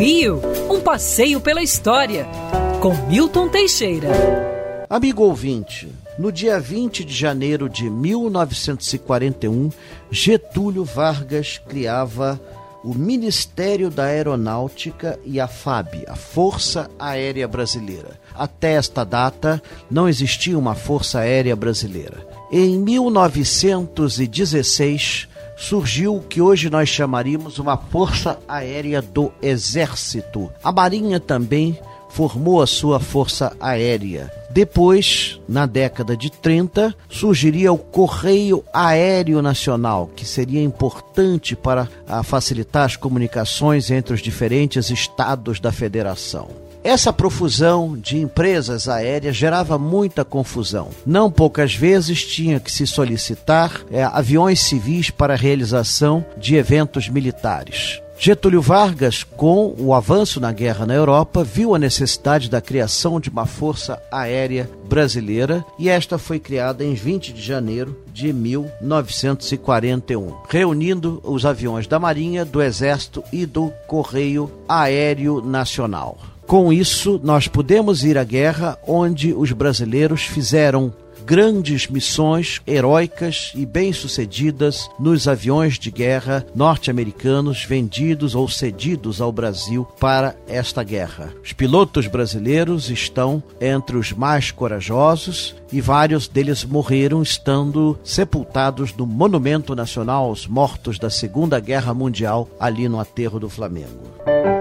Rio, um passeio pela história, com Milton Teixeira. Amigo ouvinte, no dia 20 de janeiro de 1941, Getúlio Vargas criava o Ministério da Aeronáutica e a FAB, a Força Aérea Brasileira. Até esta data, não existia uma Força Aérea Brasileira. Em 1916, surgiu o que hoje nós chamaríamos uma Força Aérea do Exército. A Marinha também formou a sua força aérea. Depois, na década de 30, surgiria o Correio Aéreo Nacional, que seria importante para facilitar as comunicações entre os diferentes estados da federação. Essa profusão de empresas aéreas gerava muita confusão. Não poucas vezes tinha que se solicitar é, aviões civis para a realização de eventos militares. Getúlio Vargas, com o avanço na guerra na Europa, viu a necessidade da criação de uma força aérea brasileira e esta foi criada em 20 de janeiro de 1941, reunindo os aviões da Marinha, do Exército e do Correio Aéreo Nacional. Com isso, nós podemos ir à guerra onde os brasileiros fizeram grandes missões heróicas e bem-sucedidas nos aviões de guerra norte-americanos vendidos ou cedidos ao Brasil para esta guerra. Os pilotos brasileiros estão entre os mais corajosos e vários deles morreram estando sepultados no Monumento Nacional aos Mortos da Segunda Guerra Mundial, ali no aterro do Flamengo.